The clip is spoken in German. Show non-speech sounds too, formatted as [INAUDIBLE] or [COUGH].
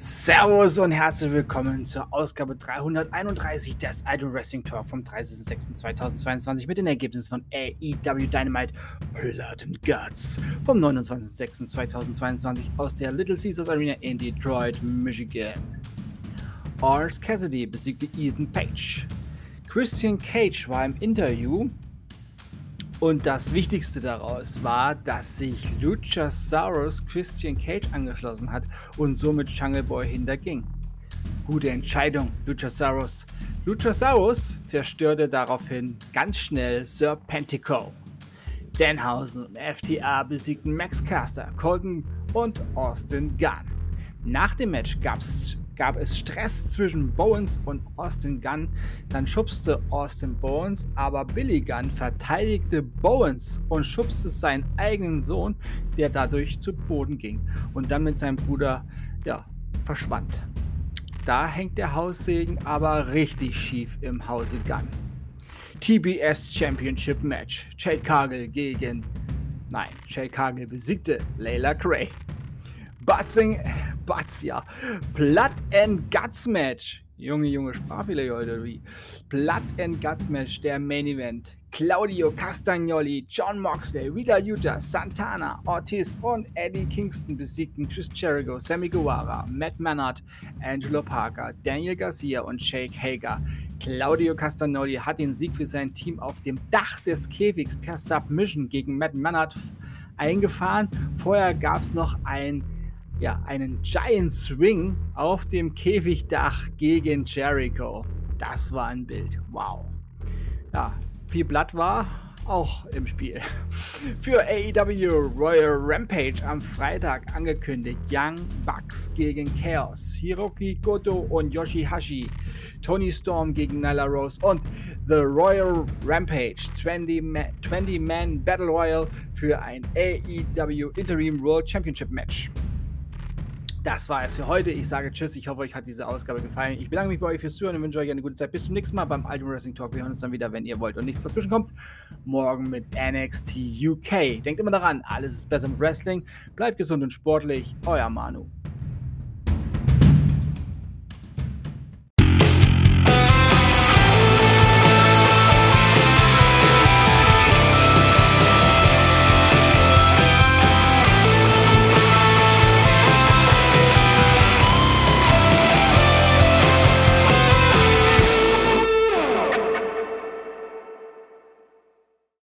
Servus und herzlich willkommen zur Ausgabe 331 des Idol Wrestling Talk vom 30.06.2022 mit den Ergebnissen von AEW Dynamite Blood and Guts vom 29.06.2022 aus der Little Caesars Arena in Detroit, Michigan. Orange Cassidy besiegte Ethan Page. Christian Cage war im Interview und das Wichtigste daraus war, dass sich Luchasaurus Christian Cage angeschlossen hat und somit Jungle Boy hinterging. Gute Entscheidung, Luchasaurus. Luchasaurus zerstörte daraufhin ganz schnell Serpentico. Danhausen und FTA besiegten Max Caster, Colton und Austin Gunn. Nach dem Match gab es gab es Stress zwischen Bowens und Austin Gunn. Dann schubste Austin Bowens, aber Billy Gunn verteidigte Bowens und schubste seinen eigenen Sohn, der dadurch zu Boden ging und dann mit seinem Bruder ja, verschwand. Da hängt der Haussegen aber richtig schief im Hause Gunn. TBS Championship Match. Jade Cargill gegen. Nein, Jade Cargill besiegte Layla Cray. Butzing, Butz, ja. Blood and Guts Match. Junge, junge Sprachfehler heute, wie? Blood and Guts Match, der Main Event. Claudio Castagnoli, John Moxley, Wheeler Utah, Santana, Ortiz und Eddie Kingston besiegten Chris Jericho, Sammy Guevara, Matt Mannard, Angelo Parker, Daniel Garcia und Shake Hager. Claudio Castagnoli hat den Sieg für sein Team auf dem Dach des Käfigs per Submission gegen Matt Mannard eingefahren. Vorher gab es noch ein ja, einen Giant Swing auf dem Käfigdach gegen Jericho. Das war ein Bild. Wow. Ja, viel Blatt war auch im Spiel. [LAUGHS] Für AEW Royal Rampage am Freitag angekündigt Young Bucks gegen Chaos, Hiroki Goto und Yoshihashi, Tony Storm gegen Nyla Rose und The Royal Rampage 20-Man 20 Battle Royal für ein AEW Interim World Championship Match das war es für heute. Ich sage Tschüss. Ich hoffe, euch hat diese Ausgabe gefallen. Ich bedanke mich bei euch fürs Zuhören und wünsche euch eine gute Zeit. Bis zum nächsten Mal beim Ultimate Wrestling Talk. Wir hören uns dann wieder, wenn ihr wollt und nichts dazwischen kommt. Morgen mit NXT UK. Denkt immer daran, alles ist besser mit Wrestling. Bleibt gesund und sportlich. Euer Manu.